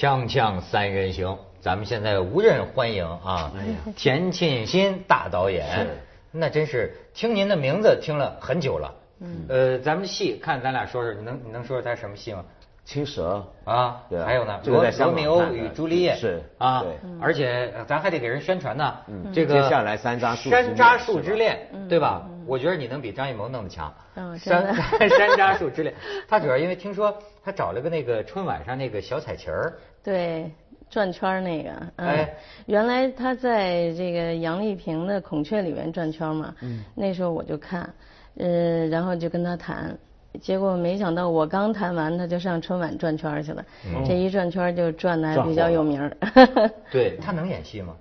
锵锵三人行，咱们现在无人欢迎啊！田沁鑫大导演，那真是听您的名字听了很久了。嗯，呃，咱们戏看咱俩说说，你能你能说说他什么戏吗？青蛇啊，对还有呢，这个在罗密欧与朱丽叶是啊对，而且呃咱还得给人宣传呢。嗯这个接下来山楂树山楂树之恋，对吧？我觉得你能比张艺谋弄得强。山 山楂树之恋，他主要因为听说他找了个那个春晚上那个小彩旗儿。对，转圈儿那个，嗯，哎。原来他在这个杨丽萍的《孔雀》里面转圈嘛，嗯，那时候我就看，呃，然后就跟他谈，结果没想到我刚谈完，他就上春晚转圈去了，这一转圈就转的还比较有名儿。对他能演戏吗？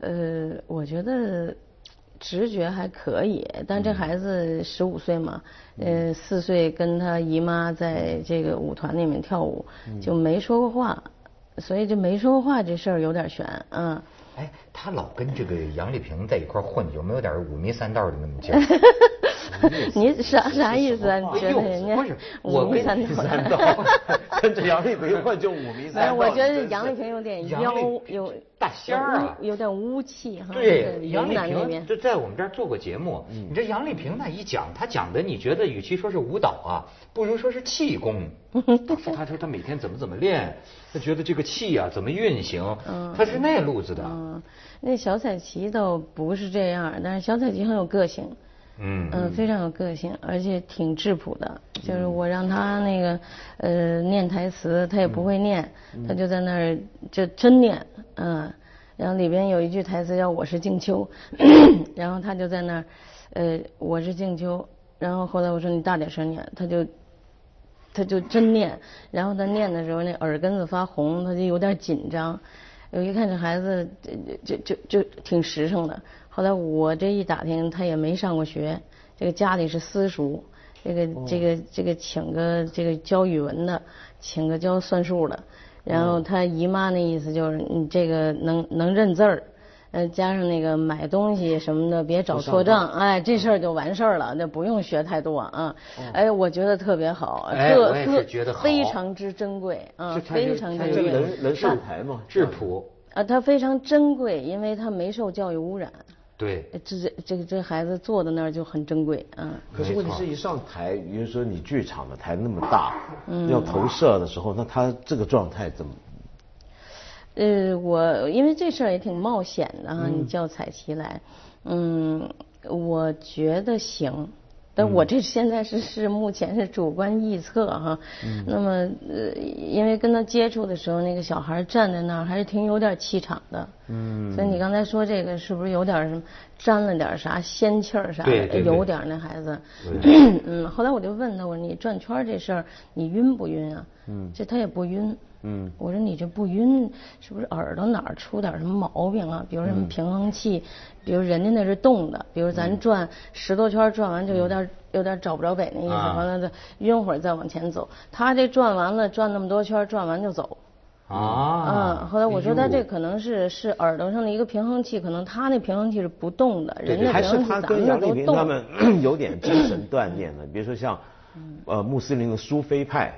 呃，我觉得直觉还可以，但这孩子十五岁嘛，呃，四岁跟他姨妈在这个舞团里面跳舞，就没说过话，所以就没说过话这事儿有点悬，嗯。哎，他老跟这个杨丽萍在一块混，有没有点五迷三道的那么劲儿？你啥啥意思啊？你觉得人家不是我跟五迷三道三道，跟着杨丽萍混就五迷三道。我觉得杨丽萍有点妖，有大仙儿啊有点污气哈。对，云杨丽萍就在我们这儿做过节目。嗯你这杨丽萍那一讲，她讲的，你觉得与其说是舞蹈啊，不如说是气功。她说她说她每天怎么怎么练，她觉得这个气啊怎么运行，她是那路子的。嗯，那小彩旗倒不是这样，但是小彩旗很有个性。嗯嗯，非常有个性，而且挺质朴的。就是我让他那个呃念台词，他也不会念，他就在那儿就真念，嗯。然后里边有一句台词叫“我是静秋 ”，然后他就在那儿，呃，我是静秋。然后后来我说你大点声念，他就他就真念。然后他念的时候，那耳根子发红，他就有点紧张。我一看这孩子，就就就就挺实诚的。后来我这一打听，他也没上过学，这个家里是私塾，这个这个这个请个这个教语文的，请个教算术的，然后他姨妈那意思就是你这个能能认字儿。呃，加上那个买东西什么的，别找错账，哎，这事儿就完事儿了，那不用学太多啊。哎，我觉得特别好，特特觉得好非常之珍贵啊，非常珍贵。能能上台吗？质朴，啊，它非常珍贵，因为它没受教育污染。对。呃这这这个这孩子坐在那儿就很珍贵嗯。可是问题是一上台，比如说你剧场的台那么大，嗯 要投射的时候，那他这个状态怎么？呃，我因为这事儿也挺冒险的哈，你叫彩旗来，嗯，我觉得行。但我这现在是是目前是主观臆测哈，那么呃，因为跟他接触的时候，那个小孩站在那儿还是挺有点气场的，嗯，所以你刚才说这个是不是有点什么沾了点啥仙气儿啥的？有点儿那孩子，嗯，后来我就问他，我说你转圈儿这事儿你晕不晕啊？嗯，这他也不晕。嗯，我说你这不晕，是不是耳朵哪儿出点什么毛病啊？比如什么平衡器，比如人家那是动的，比如咱转十多圈转完就有点有点找不着北那意思，啊完了再晕会儿再往前走。他这转完了转那么多圈，转完就走。啊。嗯，后来我说他这可能是是耳朵上的一个平衡器，可能他那平衡器是不动的，人家还是平衡器咱他跟杨丽们那都动。萍他们 有点精神锻炼的，比如说像呃穆斯林的苏菲派，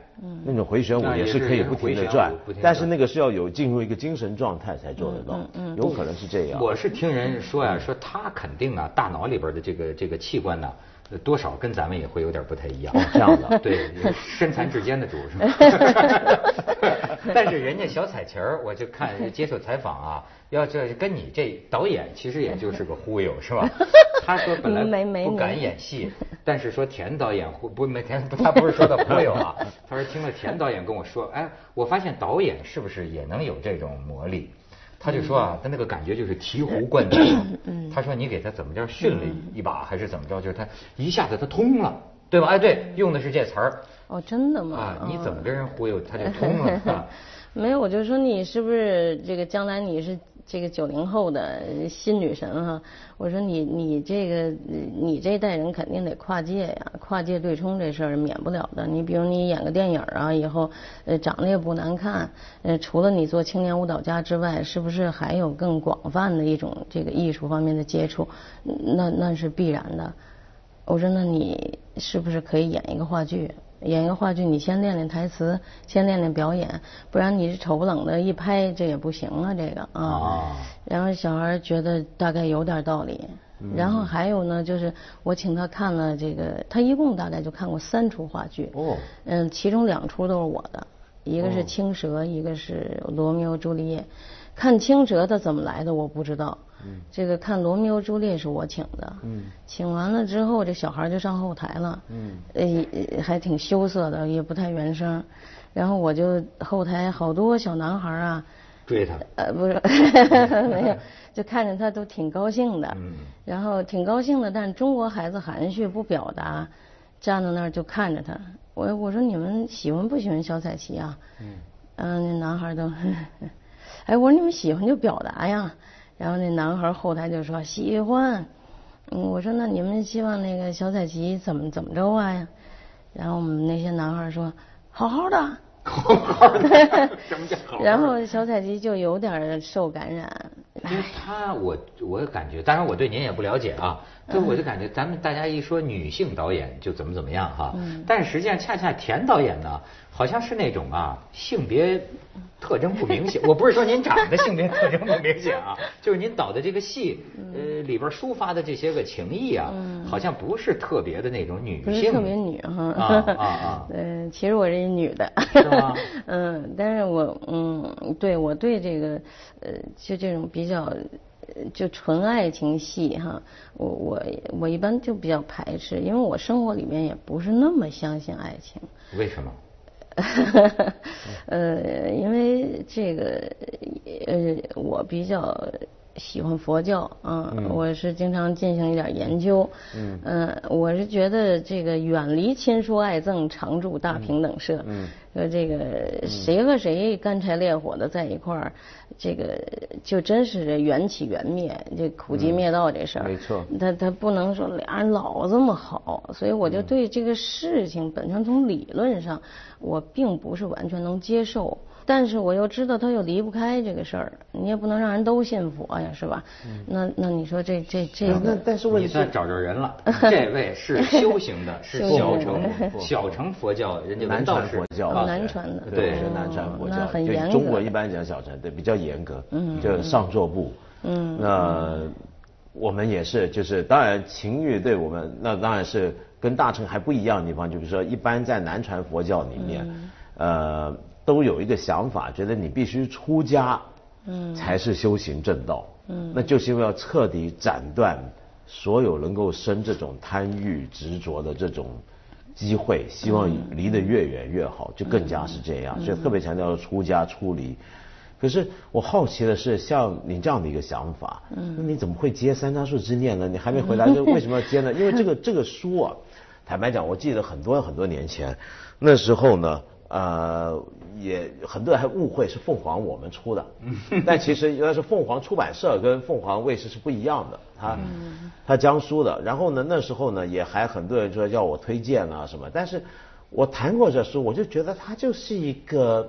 那种回旋舞也是是可以不停回旋舞的转但是那个是要有进入一个精神状态才做得到，有可能是这样。我是听人说呀，说他肯定啊，大脑里边的这个这个器官呢，呃多少跟咱们也会有点不太一样。这样的 对，身残志坚的主是吗？但是人家小彩旗儿，我就看接受采访啊，要这跟你这导演其实也就是个忽悠是吧？他说本来没没不敢演戏，但是说田导演忽不没田他不是说的忽悠啊，他说听了田导演跟我说，哎，我发现导演是不是也能有这种魔力？他就说啊，他那个感觉就是醍醐灌顶。他说你给他怎么着训了一把，还是怎么着？就是他一下子他通了，对吧？哎，对，用的是这词儿哦，真的吗？啊。你哦怎么跟人忽悠，他就通了 啊？没有，我就说你是不是这个将来你是这个九零后的新女神哈？我说你你这个你这代人肯定得跨界呀，跨界对冲这事儿免不了的。你比如你演个电影啊，以后呃长得也不难看，呃除了你做青年舞蹈家之外，是不是还有更广泛的一种这个艺术方面的接触？那那是必然的。我说那你是不是可以演一个话剧？演一个话剧，你先练练台词，先练练表演，不然你是丑不冷的一拍，这也不行啊，这个啊。哦然后小孩觉得大概有点道理。然后还有呢，就是我请他看了这个，他一共大概就看过三出话剧。哦嗯，其中两出都是我的，一个是哦《青蛇》，一个是《罗密欧朱丽叶》。看《青蛇》他怎么来的我不知道。嗯。这个看《罗密欧朱丽叶》是我请的。嗯。请完了之后，这小孩就上后台了。嗯。呃，还挺羞涩的，也不太原声。然后我就后台好多小男孩啊。追他。呃，不是，没有，就看着他都挺高兴的。嗯。然后挺高兴的，但是中国孩子含蓄不表达，站在那儿就看着他。我我说你们喜欢不喜欢小彩旗啊？嗯。嗯，那男孩都，哎，我说你们喜欢就表达呀。然后那男孩后台就说喜欢。嗯，我说那你们希望那个小彩旗怎么怎么着啊呀？然后我们那些男孩说好好的。好好的 什么叫好好的？然后小彩旗就有点受感染。因为他，我我感觉，当然我对您也不了解啊，就我就感觉咱们大家一说女性导演就怎么怎么样哈，但是实际上恰恰田导演呢，好像是那种啊性别特征不明显。我不是说您长得性别特征不明显啊，就是您导的这个戏，呃里边抒发的这些个情谊啊，好像不是特别的那种女性，不是特别女哈。啊啊啊！嗯，其实我是一女的。是吗？嗯，但是我嗯，对我对这个呃，就这种比较。就纯爱情戏哈，我我我一般就比较排斥，因为我生活里面也不是那么相信爱情。为什么？呃，因为这个呃，我比较喜欢佛教啊，嗯、我是经常进行一点研究。嗯。呃，我是觉得这个远离亲疏爱憎，常住大平等社。嗯。说这个谁和谁干柴烈火的在一块儿，这个就真是缘起缘灭，这苦集灭道这事儿。没错。他他不能说俩人老这么好，所以我就对这个事情本身从理论上，我并不是完全能接受。但是我又知道他又离不开这个事儿，你也不能让人都信佛呀，是吧？嗯、那那你说这这这个，那但是问你算找着人了，这位是修行的，是小乘 小乘佛教，人家南传佛教，南传的，对，是南传佛教，那很严格。中国一般讲小乘，对，比较严格，嗯，就上座部，嗯，那我们也是，就是当然情欲对我们，那当然是跟大乘还不一样的地方，就比如说一般在南传佛教里面，呃。都有一个想法，觉得你必须出家，嗯，才是修行正道，嗯，那就是因为要彻底斩断所有能够生这种贪欲执着的这种机会，希望离得越远越好，就更加是这样，所以特别强调出家出离。可是我好奇的是，像你这样的一个想法，嗯，那你怎么会接三叉树之念呢？你还没回答，就为什么要接呢？因为这个这个书啊，坦白讲，我记得很多很多年前，那时候呢。呃，也很多人还误会是凤凰我们出的，但其实原来是凤凰出版社跟凤凰卫视是不一样的，他他江苏的。然后呢，那时候呢也还很多人说要我推荐啊什么，但是我谈过这书，我就觉得它就是一个，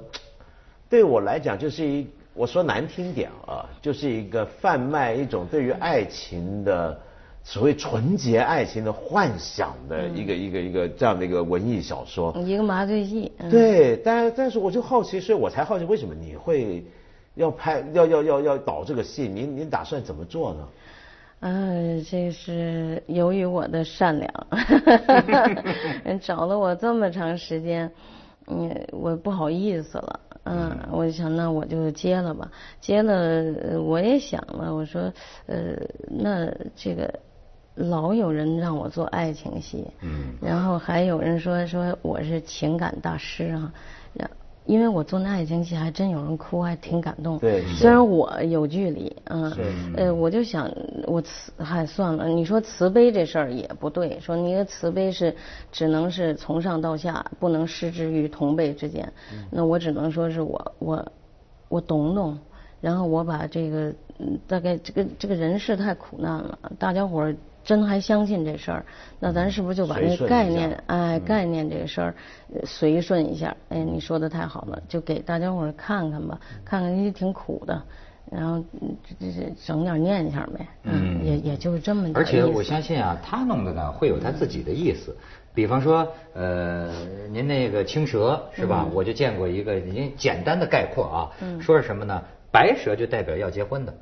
对我来讲就是一，我说难听点啊，就是一个贩卖一种对于爱情的。所谓纯洁爱情的幻想的一个一个一个这样的一个文艺小说，一个麻醉剂。对，但但是我就好奇，所以我才好奇为什么你会要拍要要要要导这个戏？您您打算怎么做呢？嗯，这是由于我的善良，人 找了我这么长时间，嗯，我不好意思了，嗯，我就想那我就接了吧，接了我也想了，我说呃那这个。老有人让我做爱情戏，嗯，然后还有人说说我是情感大师啊，然因为我做那爱情戏还真有人哭，还挺感动。对，虽然我有距离，嗯，呃，我就想我慈还算了，你说慈悲这事儿也不对，说你的慈悲是只能是从上到下，不能失之于同辈之间，那我只能说是我我我懂懂，然后我把这个大概这个这个人世太苦难了，大家伙儿。真还相信这事儿，那咱是不是就把那概念，哎，概念这个事儿随顺一下？哎，你说的太好了，就给大家伙儿看看吧，看看也挺苦的，然后这这整点念想呗，嗯，也也就这么。而且我相信啊，他弄的呢会有他自己的意思。比方说，呃，您那个青蛇是吧？我就见过一个，您简单的概括啊，说是什么呢？白蛇就代表要结婚的，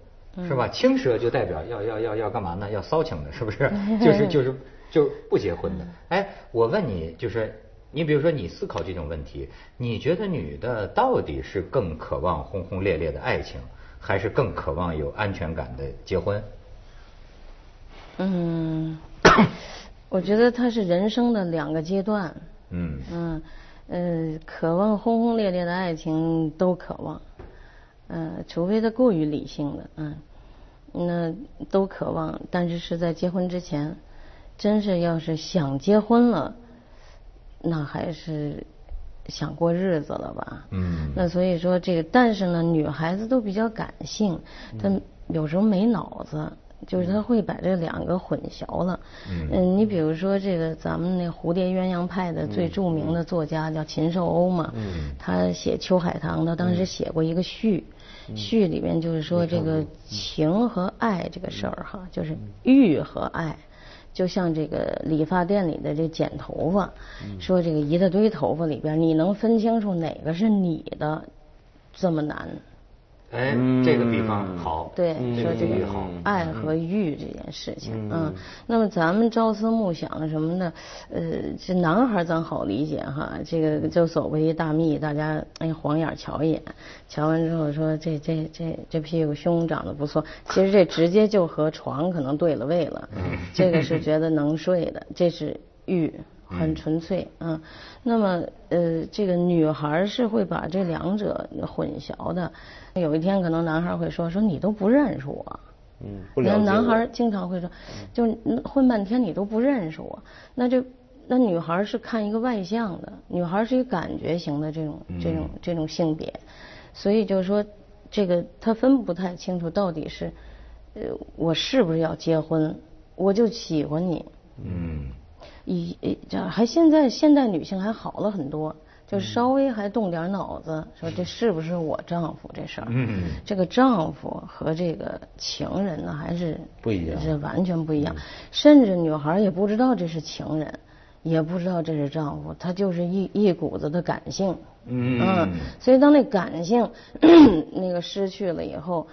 是吧？青蛇就代表要要要要干嘛呢？要骚情的，是不是？就是就是就不结婚的。哎，我问你，就是你比如说你思考这种问题，你觉得女的到底是更渴望轰轰烈烈的爱情，还是更渴望有安全感的结婚？嗯。我觉得它是人生的两个阶段。嗯嗯呃，渴望轰轰烈烈的爱情都渴望，呃，除非他过于理性的，嗯，那都渴望，但是是在结婚之前，真是要是想结婚了，那还是想过日子了吧？嗯。那所以说这个，但是呢，女孩子都比较感性，她有时候没脑子。就是他会把这两个混淆了。嗯，你比如说这个咱们那蝴蝶鸳鸯派的最著名的作家叫秦寿欧嘛。嗯。他写《秋海棠》，他当时写过一个序，序里面就是说这个情和爱这个事儿哈，就是欲和爱，就像这个理发店里的这剪头发，说这个一大堆头发里边，你能分清楚哪个是你的，这么难。哎，这个比方好，对，说这个好，爱和欲这件事情，嗯，那么咱们朝思暮想什么的，呃，这男孩咱好理解哈，这个就所谓一大蜜，大家哎晃眼瞧一眼，瞧完之后说这这这这屁股胸长得不错，其实这直接就和床可能对了位了，这个是觉得能睡的，这是欲。很纯粹，嗯，那么呃，这个女孩是会把这两者混淆的。有一天可能男孩会说说你都不认识我，嗯，不了解。男孩经常会说，就混半天你都不认识我，那就那女孩是看一个外向的，女孩是一个感觉型的这种这种这种性别，所以就是说这个他分不太清楚到底是呃我是不是要结婚，我就喜欢你，嗯。以这还现在现代女性还好了很多，就稍微还动点脑子，说这是不是我丈夫这事儿？嗯，这个丈夫和这个情人呢还是不一样，是完全不一样。甚至女孩也不知道这是情人，也不知道这是丈夫，他就是一一股子的感性。嗯，所以当那感性 那个失去了以后，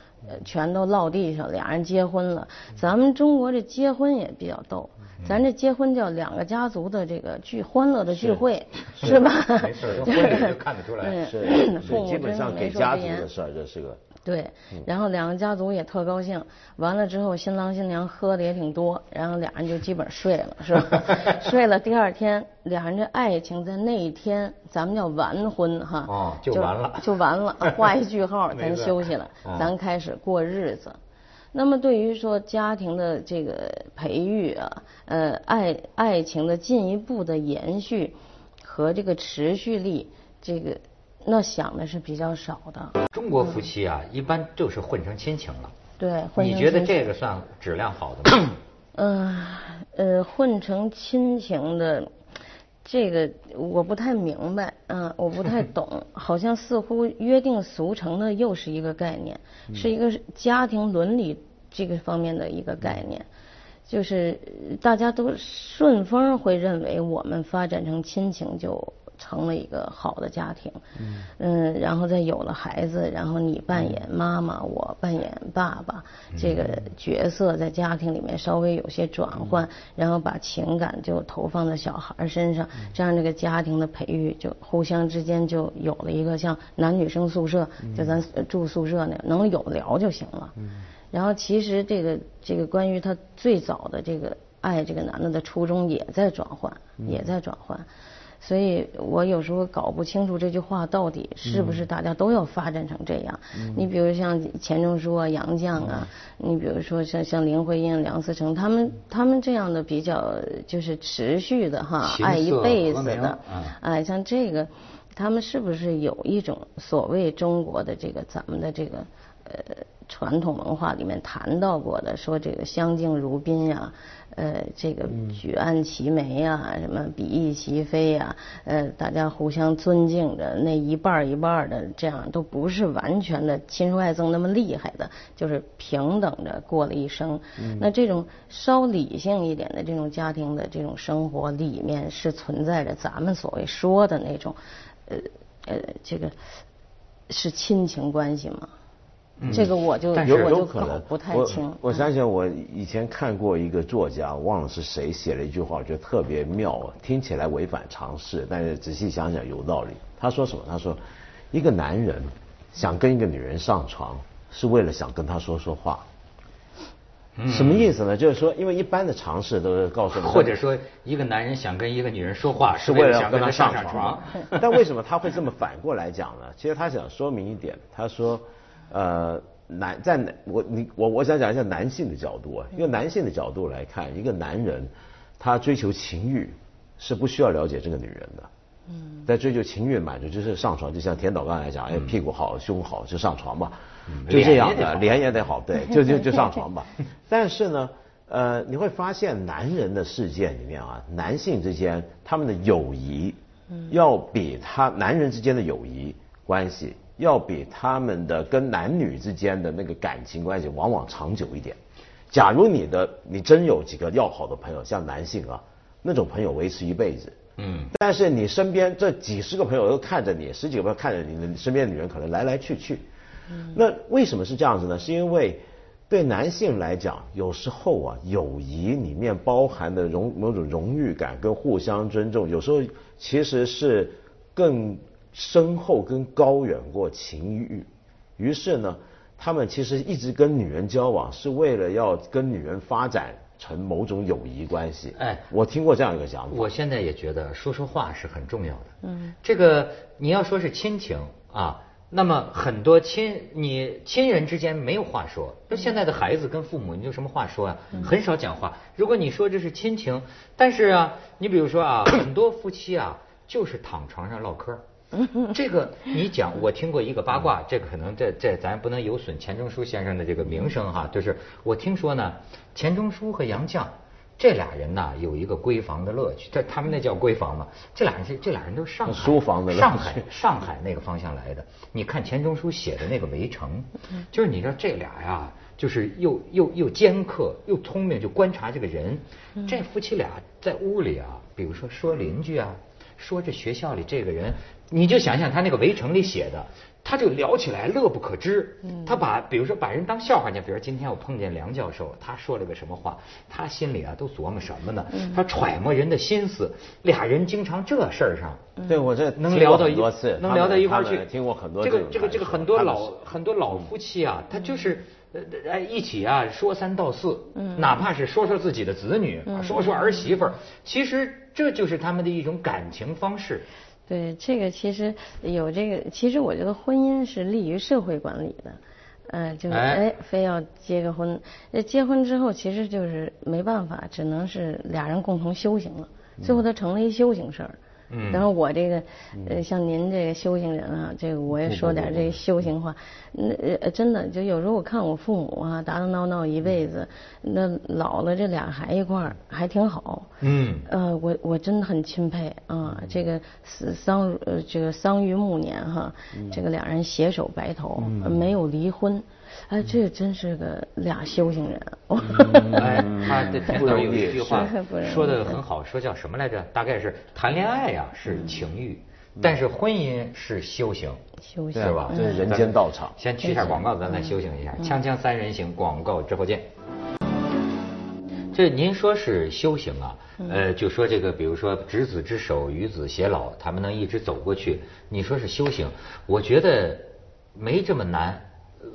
全都落地上，俩人结婚了。咱们中国这结婚也比较逗。咱这结婚叫两个家族的这个聚欢乐的聚会，是吧？没事，婚礼就看得出来。是，基本上给家族的事儿，这是个。对，然后两个家族也特高兴，完了之后新郎新娘喝的也挺多，然后俩人就基本睡了，是吧？睡了，第二天俩人这爱情在那一天，咱们叫完婚哈。哦，就完了。就完了，画一句号，咱休息了，咱开始过日子。那么对于说家庭的这个培育啊，呃，爱爱情的进一步的延续和这个持续力，这个那想的是比较少的。中国夫妻啊，一般就是混成亲情了。对，你觉得这个算质量好的吗？嗯，呃，混成亲情的。这个我不太明白，嗯，我不太懂，好像似乎约定俗成的又是一个概念，是一个家庭伦理这个方面的一个概念，就是大家都顺风会认为我们发展成亲情就。成了一个好的家庭，嗯，然后再有了孩子，然后你扮演妈妈，我扮演爸爸，这个角色在家庭里面稍微有些转换，然后把情感就投放在小孩身上，这样这个家庭的培育就互相之间就有了一个像男女生宿舍，就咱住宿舍那样，能有聊就行了。然后其实这个这个关于他最早的这个爱这个男的的初衷也在转换，也在转换。所以我有时候搞不清楚这句话到底是不是大家都要发展成这样。你比如像钱钟书啊、杨绛啊，你比如说像像林徽因、梁思成，他们他们这样的比较就是持续的哈，爱一辈子的，哎，像这个，他们是不是有一种所谓中国的这个咱们的这个呃传统文化里面谈到过的，说这个相敬如宾呀。呃，这个举案齐眉呀，什么比翼齐飞呀，呃，大家互相尊敬着，那一半一半的，这样都不是完全的亲疏爱憎那么厉害的，就是平等着过了一生。那这种稍理性一点的这种家庭的这种生活里面，是存在着咱们所谓说的那种，呃呃，这个是亲情关系吗？这个我就我就不太清。我想想，我以前看过一个作家，忘了是谁写了一句话，我觉得特别妙，听起来违反常识，但是仔细想想有道理。他说什么？他说，一个男人想跟一个女人上床，是为了想跟她说说话。什么意思呢？就是说，因为一般的常识都是告诉，或者说，一个男人想跟一个女人说话，是为了想跟她上床。但为什么他会这么反过来讲呢？其实他想说明一点，他说。呃，男在男我你我我想讲一下男性的角度啊，因为男性的角度来看，一个男人他追求情欲是不需要了解这个女人的，嗯，在追求情欲满足就是上床，就像田导刚才讲，哎屁股好胸好就上床吧，就这样的脸也得好，对，就就就上床吧。但是呢，呃，你会发现男人的世界里面啊，男性之间他们的友谊，要比他男人之间的友谊关系。要比他们的跟男女之间的那个感情关系往往长久一点。假如你的你真有几个要好的朋友，像男性啊，那种朋友维持一辈子。嗯。但是你身边这几十个朋友都看着你，十几个朋友看着你，的身边的女人可能来来去去。嗯。那为什么是这样子呢？是因为对男性来讲，有时候啊，友谊里面包含的荣某种荣誉感跟互相尊重，有时候其实是更。深厚跟高远过情欲，于是呢，他们其实一直跟女人交往，是为了要跟女人发展成某种友谊关系。哎，我听过这样一个讲法。我现在也觉得说说话是很重要的。嗯，这个你要说是亲情啊，那么很多亲你亲人之间没有话说。那现在的孩子跟父母，你有什么话说啊？很少讲话。如果你说这是亲情，但是啊，你比如说啊，很多夫妻啊，就是躺床上唠嗑。这个你讲，我听过一个八卦，这个可能这这咱不能有损钱钟书先生的这个名声哈。就是我听说呢，钱钟书和杨绛这俩人呢有一个闺房的乐趣，这他们那叫闺房嘛。这俩人是这俩人都是上海书房的上海上海那个方向来的。你看钱钟书写的那个《围城》，就是你知道这俩呀，就是又又又尖刻又聪明，就观察这个人。这夫妻俩在屋里啊，比如说说邻居啊。说这学校里这个人，你就想想他那个围城里写的，他就聊起来乐不可支。他把比如说把人当笑话，你比如今天我碰见梁教授，他说了个什么话，他心里啊都琢磨什么呢？他揣摩人的心思，俩人经常这事儿上。对我这能聊到一多次，能聊到一块去。听过很多这个这个这个很多老很多老夫妻啊，他就是哎一起啊说三道四，哪怕是说说自己的子女，说说儿媳妇儿，其实。这就是他们的一种感情方式。对，这个其实有这个，其实我觉得婚姻是利于社会管理的，嗯，就是哎，非要结个婚，结婚之后其实就是没办法，只能是俩人共同修行了，最后它成了一修行事儿。然后我这个，呃，像您这个修行人啊，这个我也说点这修行话。那呃，真的，就有时候我看我父母啊，打打闹闹一辈子，那老了这俩还一块儿，还挺好。嗯。呃，我我真的很钦佩啊，这个丧呃这个丧于暮年哈，这个两人携手白头，没有离婚。哎，这真是个俩修行人。哎，他的片头有一句话说的很好，说叫什么来着？大概是谈恋爱呀是情欲，但是婚姻是修行，修行是吧？这是人间道场。先去一下广告，咱再修行一下。锵锵三人行，广告之后见。这您说是修行啊？呃，就说这个，比如说执子之手，与子偕老，他们能一直走过去，你说是修行？我觉得没这么难。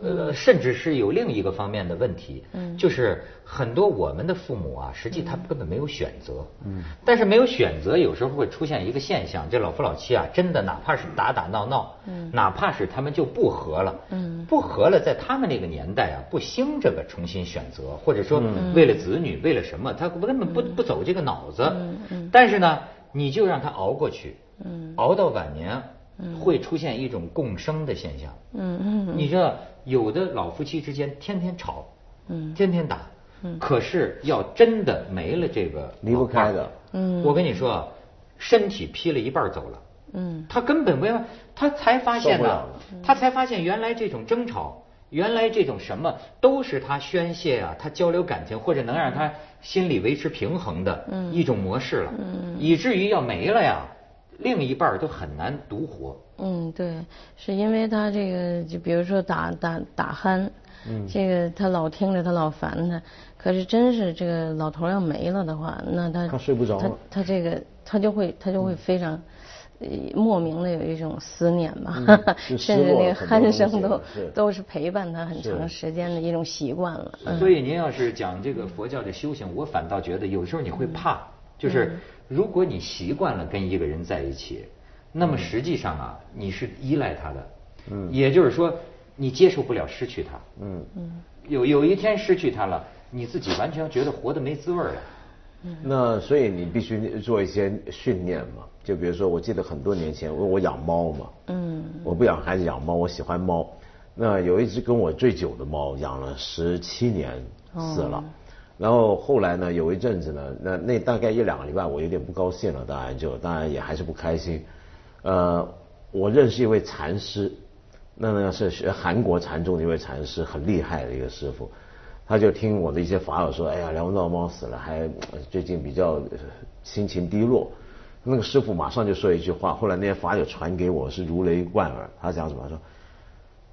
呃，甚至是有另一个方面的问题，嗯，就是很多我们的父母啊，实际他根本没有选择，嗯，但是没有选择，有时候会出现一个现象，这老夫老妻啊，真的哪怕是打打闹闹，嗯，哪怕是他们就不和了，嗯，不和了，在他们那个年代啊，不兴这个重新选择，或者说为了子女，为了什么，他根本不不走这个脑子，嗯嗯，但是呢，你就让他熬过去，嗯，熬到晚年。会出现一种共生的现象。嗯嗯。你知道，有的老夫妻之间天天吵，嗯，天天打，嗯，可是要真的没了这个离不开的，嗯，我跟你说，身体劈了一半走了，嗯，他根本没有，他才发现呢，他才发现原来这种争吵。原来这种什么都是他宣泄啊，他交流感情或者能让他心理维持平衡的一种模式了，嗯。以至于要没了呀，另一半都很难独活。嗯，对，是因为他这个，就比如说打打打鼾，嗯这个他老听着他老烦他，可是真是这个老头要没了的话，那他他睡不着，他他这个他就会他就会非常。莫名的有一种思念吧，甚至那个鼾声都都是陪伴他很长时间的一种习惯了。所以您要是讲这个佛教的修行，我反倒觉得有时候你会怕，就是如果你习惯了跟一个人在一起，那么实际上啊你是依赖他的，嗯，也就是说你接受不了失去他，嗯。嗯，有有一天失去他了，你自己完全觉得活得没滋味了。那所以你必须做一些训练嘛，就比如说，我记得很多年前，我我养猫嘛，嗯，我不养孩子养猫，我喜欢猫。那有一只跟我最久的猫，养了十七年死了。然后后来呢，有一阵子呢，那那大概一两个礼拜，我有点不高兴了，当然就当然也还是不开心。呃，我认识一位禅师，那呢是学韩国禅宗的一位禅师，很厉害的一个师傅。他就听我的一些法友说，哎呀，梁文道猫死了，还最近比较心情低落。那个师傅马上就说一句话，后来那些法友传给我是如雷贯耳。他讲什么？说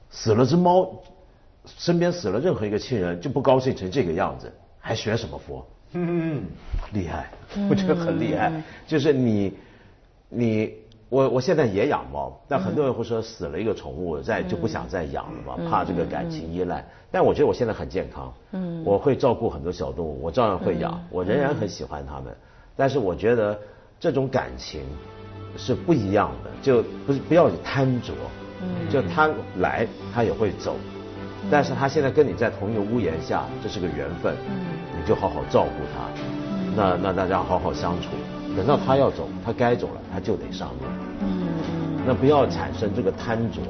死了只猫，身边死了任何一个亲人就不高兴成这个样子，还学什么佛？嗯，厉害，我觉得很厉害。就是你，你。我我现在也养猫，但很多人会说死了一个宠物再就不想再养了嘛，怕这个感情依赖。但我觉得我现在很健康，嗯，我会照顾很多小动物，我照样会养，我仍然很喜欢它们。但是我觉得这种感情是不一样的，就不是不要贪着，嗯，就它来它也会走，但是他现在跟你在同一个屋檐下，这是个缘分，嗯，你就好好照顾他，那那大家好好相处。等到他要走，他该走了，他就得上路。嗯那不要产生这个贪着，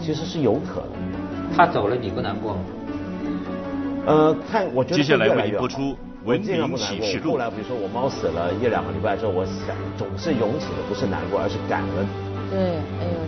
其实是有可能的。他走了，你不难过吗？呃，看，我觉得接下来为您播出《文明启示录》。后来比如说我猫死了一两个礼拜之后，我想总是涌起的不是难过，而是感恩。对，哎呦。